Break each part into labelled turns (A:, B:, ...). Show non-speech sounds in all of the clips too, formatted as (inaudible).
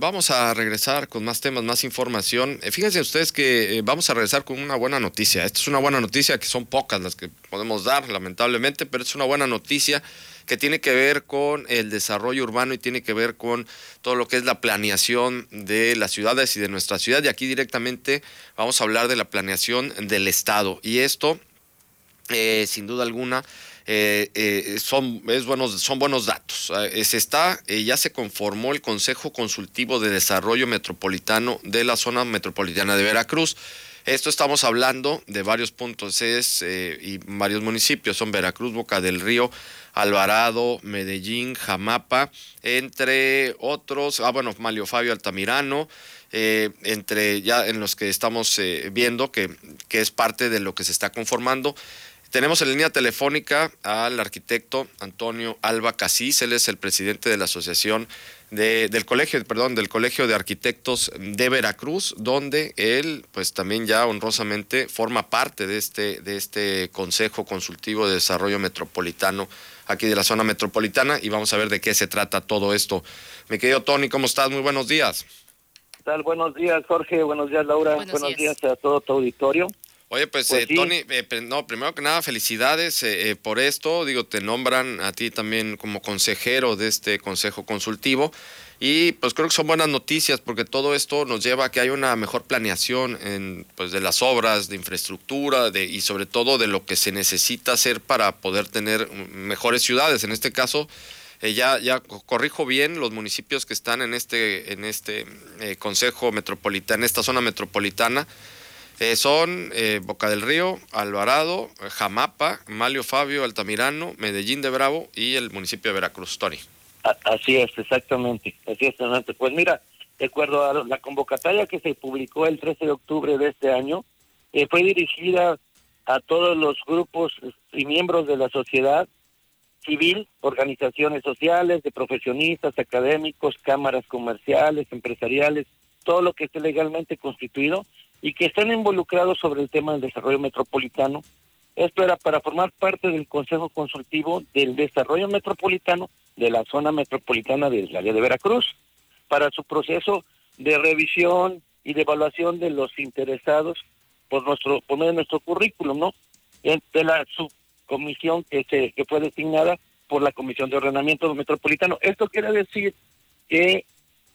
A: Vamos a regresar con más temas, más información. Eh, fíjense ustedes que eh, vamos a regresar con una buena noticia. Esta es una buena noticia que son pocas las que podemos dar, lamentablemente, pero es una buena noticia que tiene que ver con el desarrollo urbano y tiene que ver con todo lo que es la planeación de las ciudades y de nuestra ciudad. Y aquí directamente vamos a hablar de la planeación del Estado. Y esto, eh, sin duda alguna, eh, eh, son, es buenos, son buenos datos. Eh, se está, ya se conformó el Consejo Consultivo de Desarrollo Metropolitano de la zona metropolitana de Veracruz. Esto estamos hablando de varios puntos es, y varios municipios, son Veracruz, Boca del Río, Alvarado, Medellín, Jamapa, entre otros, ah bueno, Malio Fabio Altamirano, entre ya en los que estamos viendo que, que es parte de lo que se está conformando. Tenemos en línea telefónica al arquitecto Antonio Alba Casís, él es el presidente de la asociación del colegio, perdón, del colegio de arquitectos de Veracruz, donde él, pues también ya honrosamente forma parte de este, de este consejo consultivo de desarrollo metropolitano aquí de la zona metropolitana y vamos a ver de qué se trata todo esto. Mi querido Tony, ¿cómo estás? Muy buenos días.
B: ¿Qué tal? Buenos días, Jorge. Buenos días, Laura. Buenos, días a todo tu auditorio.
A: Oye, pues, pues eh, Tony, eh, no, primero que nada, felicidades eh, por esto. Digo, te nombran a ti también como consejero de este consejo consultivo. Y pues creo que son buenas noticias porque todo esto nos lleva a que haya una mejor planeación en, pues, de las obras, de infraestructura de, y sobre todo de lo que se necesita hacer para poder tener mejores ciudades. En este caso, ya, ya corrijo bien los municipios que están en este, en este consejo metropolitano, en esta zona metropolitana eh, son eh, Boca del Río, Alvarado, Jamapa, Malio Fabio, Altamirano, Medellín de Bravo y el municipio de Veracruz. Tony.
B: Así es, exactamente. Así es, exactamente. Pues mira, de acuerdo a la convocatoria que se publicó el 13 de octubre de este año, eh, fue dirigida a todos los grupos y miembros de la sociedad civil, organizaciones sociales, de profesionistas, académicos, cámaras comerciales, empresariales, todo lo que esté legalmente constituido y que están involucrados sobre el tema del desarrollo metropolitano. Esto era para formar parte del Consejo Consultivo del Desarrollo Metropolitano de la zona metropolitana del área de Veracruz, para su proceso de revisión y de evaluación de los interesados por nuestro por medio de nuestro currículum, ¿no? De la subcomisión que se que fue designada por la Comisión de Ordenamiento Metropolitano. Esto quiere decir que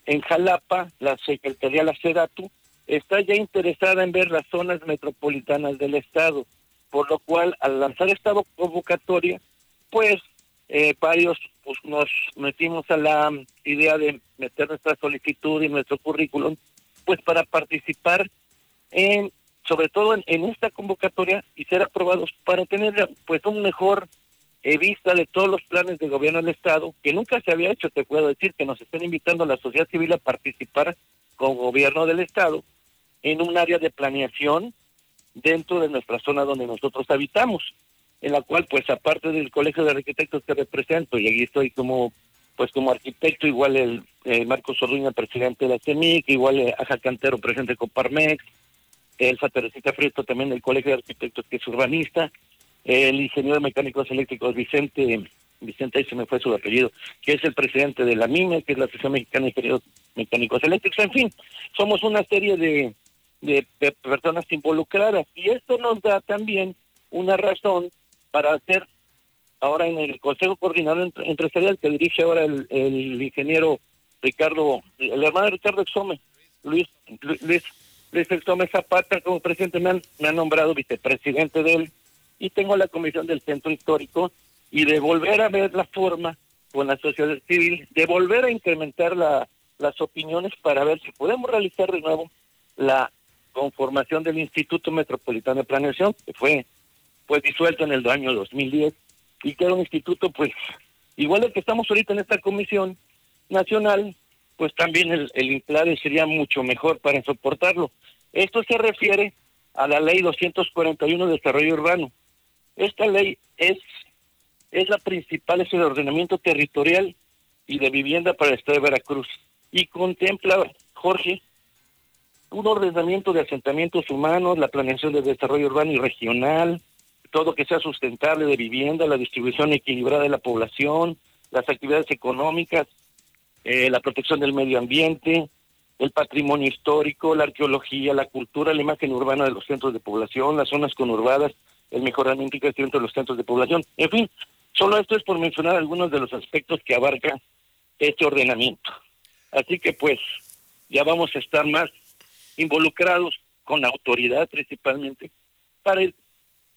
B: en Jalapa la Secretaría la SEDATU está ya interesada en ver las zonas metropolitanas del Estado, por lo cual al lanzar esta convocatoria, pues eh, varios pues, nos metimos a la idea de meter nuestra solicitud y nuestro currículum, pues para participar en, sobre todo en, esta convocatoria y ser aprobados para tener pues un mejor eh, vista de todos los planes de gobierno del Estado, que nunca se había hecho, te puedo decir, que nos están invitando a la sociedad civil a participar con gobierno del Estado en un área de planeación dentro de nuestra zona donde nosotros habitamos, en la cual pues aparte del colegio de arquitectos que represento y aquí estoy como pues como arquitecto, igual el eh, Marcos Orduña, presidente de la CEMIC, igual eh, Aja Cantero, presidente de Coparmex, el Teresita Friesto también del Colegio de Arquitectos que es urbanista, el ingeniero de mecánicos eléctricos Vicente, Vicente ahí se me fue su apellido, que es el presidente de la MIME, que es la Asociación Mexicana de Ingenieros Mecánicos Eléctricos, en fin, somos una serie de, de, personas involucradas. Y esto nos da también una razón para hacer ahora en el Consejo Coordinador Empresarial que dirige ahora el, el ingeniero Ricardo, el hermano de Ricardo Exome, Luis, Luis, Luis Exome Zapata como presidente, me han, me han nombrado vicepresidente de él y tengo la comisión del Centro Histórico y de volver a ver la forma con la sociedad civil, de volver a incrementar la, las opiniones para ver si podemos realizar de nuevo la conformación del Instituto Metropolitano de Planeación, que fue pues disuelto en el año 2010 y que era un instituto pues igual que estamos ahorita en esta comisión nacional, pues también el, el sería mucho mejor para soportarlo. Esto se refiere a la ley 241 de desarrollo urbano. Esta ley es es la principal, es el ordenamiento territorial y de vivienda para el estado de Veracruz y contempla, Jorge, un ordenamiento de asentamientos humanos, la planeación de desarrollo urbano y regional, todo que sea sustentable de vivienda, la distribución equilibrada de la población, las actividades económicas, eh, la protección del medio ambiente, el patrimonio histórico, la arqueología, la cultura, la imagen urbana de los centros de población, las zonas conurbadas, el mejoramiento y crecimiento de los centros de población. En fin, solo esto es por mencionar algunos de los aspectos que abarca este ordenamiento. Así que pues ya vamos a estar más involucrados con la autoridad principalmente para ir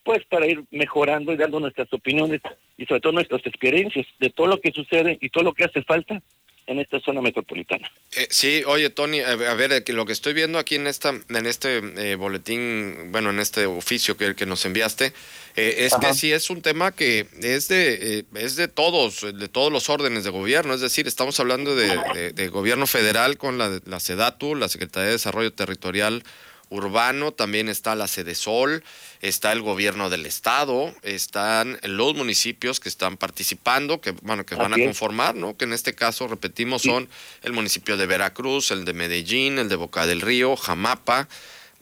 B: pues para ir mejorando y dando nuestras opiniones y sobre todo nuestras experiencias de todo lo que sucede y todo lo que hace falta en esta zona metropolitana.
A: Eh, sí, oye Tony, a ver, lo que estoy viendo aquí en esta, en este eh, boletín, bueno, en este oficio que, que nos enviaste, eh, es que sí es un tema que es de, es de todos, de todos los órdenes de gobierno, es decir, estamos hablando de, de gobierno federal con la, la SEDATU, la Secretaría de Desarrollo Territorial urbano, también está la sede Sol, está el gobierno del estado, están los municipios que están participando, que bueno, que van a conformar, ¿no? Que en este caso, repetimos, son el municipio de Veracruz, el de Medellín, el de Boca del Río, Jamapa,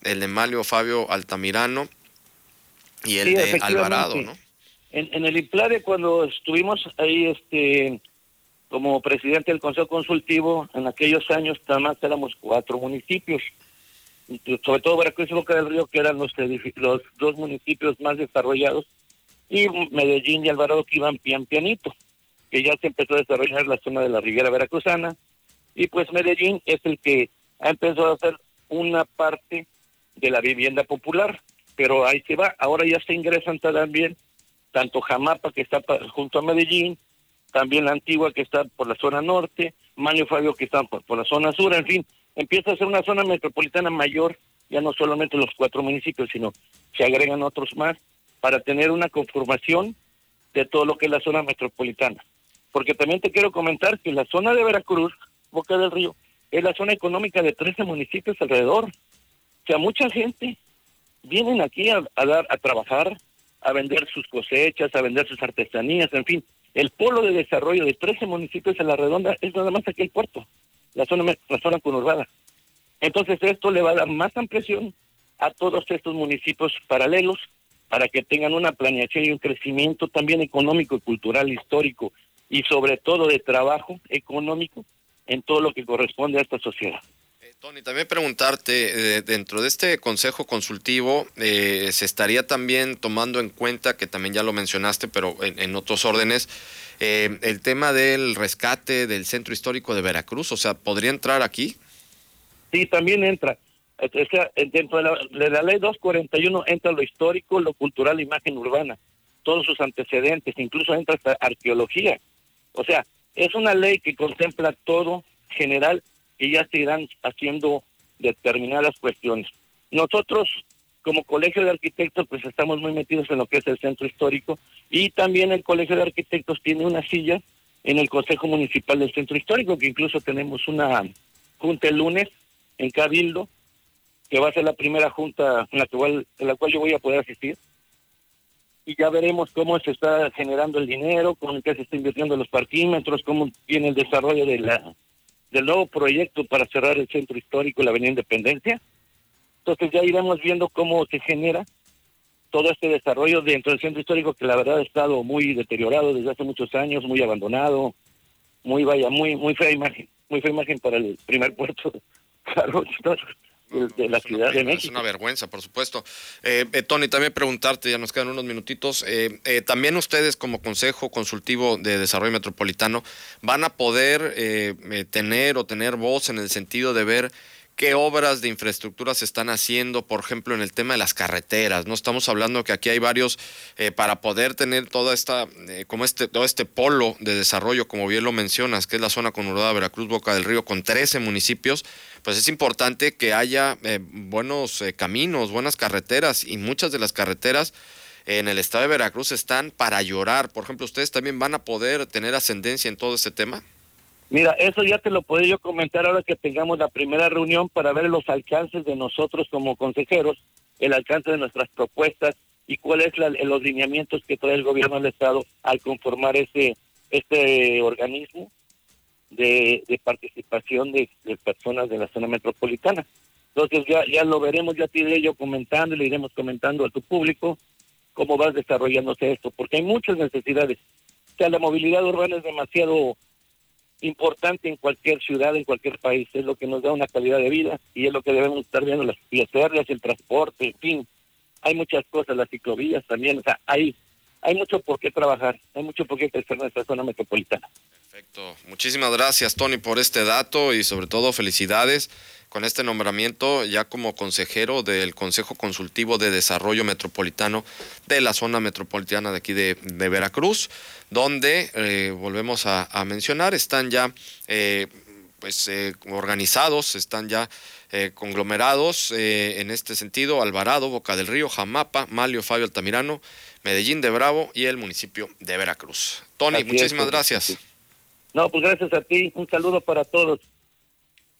A: el de Malio Fabio Altamirano y el de Alvarado, ¿no?
B: En, en el IPLADE, cuando estuvimos ahí, este como presidente del Consejo Consultivo, en aquellos años, nada más éramos cuatro municipios sobre todo Veracruz y Boca del Río, que eran los, dos municipios más desarrollados, y Medellín y Alvarado que iban pian pianito, que ya se empezó a desarrollar la zona de la Riviera Veracruzana, y pues Medellín es el que ha empezado a hacer una parte de la vivienda popular, pero ahí se va, ahora ya se ingresan también tanto Jamapa, que está junto a Medellín, también la Antigua, que está por la zona norte, Maño Fabio, que está por la zona sur, en fin, empieza a ser una zona metropolitana mayor, ya no solamente los cuatro municipios, sino se agregan otros más para tener una conformación de todo lo que es la zona metropolitana. Porque también te quiero comentar que la zona de Veracruz, Boca del Río, es la zona económica de 13 municipios alrededor. O sea, mucha gente vienen aquí a, dar, a trabajar, a vender sus cosechas, a vender sus artesanías, en fin. El polo de desarrollo de 13 municipios en la redonda es nada más aquí el puerto la zona, la zona conurbada. Entonces esto le va a dar más ampliación a todos estos municipios paralelos para que tengan una planeación y un crecimiento también económico, cultural, histórico y sobre todo de trabajo económico en todo lo que corresponde a esta sociedad.
A: Eh, Tony, también preguntarte, eh, dentro de este consejo consultivo, eh, ¿se estaría también tomando en cuenta, que también ya lo mencionaste, pero en otros órdenes, eh, el tema del rescate del centro histórico de Veracruz, o sea, ¿podría entrar aquí?
B: Sí, también entra. O sea, dentro de la, de la ley 241 entra lo histórico, lo cultural, imagen urbana, todos sus antecedentes, incluso entra hasta arqueología. O sea, es una ley que contempla todo general y ya se irán haciendo determinadas cuestiones. Nosotros como colegio de arquitectos, pues estamos muy metidos en lo que es el centro histórico y también el colegio de arquitectos tiene una silla en el Consejo Municipal del Centro Histórico, que incluso tenemos una junta el lunes en Cabildo, que va a ser la primera junta en la, cual, en la cual yo voy a poder asistir. Y ya veremos cómo se está generando el dinero, con qué se está invirtiendo los parquímetros, cómo viene el desarrollo de del nuevo proyecto para cerrar el centro histórico, la Avenida Independencia entonces ya iremos viendo cómo se genera todo este desarrollo dentro del centro histórico que la verdad ha estado muy deteriorado desde hace muchos años, muy abandonado, muy vaya, muy muy fea imagen, muy fea imagen para el primer puerto (laughs) de la Ciudad de México.
A: Es una vergüenza, por supuesto. Eh, eh, Tony, también preguntarte, ya nos quedan unos minutitos, eh, eh, también ustedes como Consejo Consultivo de Desarrollo Metropolitano van a poder tener o tener voz en el sentido de ver qué obras de infraestructura se están haciendo, por ejemplo, en el tema de las carreteras. No estamos hablando que aquí hay varios eh, para poder tener toda esta, eh, como este, todo este polo de desarrollo, como bien lo mencionas, que es la zona conurbada Veracruz, Boca del Río, con 13 municipios. Pues es importante que haya eh, buenos caminos, buenas carreteras y muchas de las carreteras en el estado de Veracruz están para llorar. Por ejemplo, ¿ustedes también van a poder tener ascendencia en todo este tema?
B: Mira, eso ya te lo puedo yo comentar ahora que tengamos la primera reunión para ver los alcances de nosotros como consejeros, el alcance de nuestras propuestas y cuáles son los lineamientos que trae el gobierno del Estado al conformar ese este organismo de, participación de, personas de la zona metropolitana. Entonces ya, ya lo veremos, ya te iré yo comentando le iremos comentando a tu público cómo va desarrollándose esto, porque hay muchas necesidades. O sea, la movilidad urbana es demasiado importante en cualquier ciudad, en cualquier país. Es lo que nos da una calidad de vida y es lo que debemos estar viendo, las vías el transporte, en fin. Hay muchas cosas, las ciclovías también, o sea, hay, hay mucho por qué trabajar, hay mucho por qué crecer nuestra zona metropolitana.
A: Perfecto. Muchísimas gracias, Tony, por este dato y sobre todo felicidades con este nombramiento ya como consejero del Consejo Consultivo de Desarrollo Metropolitano de la zona metropolitana de aquí de, Veracruz, donde, eh, volvemos a, mencionar, están ya eh, pues, eh, organizados, están ya conglomerados en este sentido, Alvarado, Boca del Río, Jamapa, Malio, Fabio Altamirano, Medellín de Bravo y el municipio de Veracruz. Tony, muchísimas gracias.
B: No, pues gracias a ti. Un saludo para todos.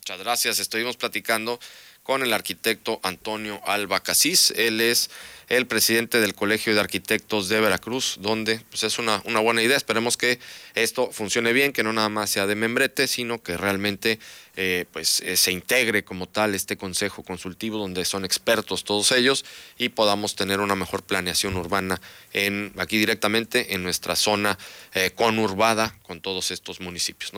A: Muchas gracias. Estuvimos platicando con el arquitecto Antonio Alba Casís. Él es el presidente del Colegio de Arquitectos de Veracruz, donde pues, es una, buena idea. Esperemos que esto funcione bien, que no nada más sea de membrete, sino que realmente eh, pues, eh, se integre como tal este consejo consultivo, donde son expertos todos ellos y podamos tener una mejor planeación urbana en, aquí directamente en nuestra zona eh, conurbada con todos estos municipios.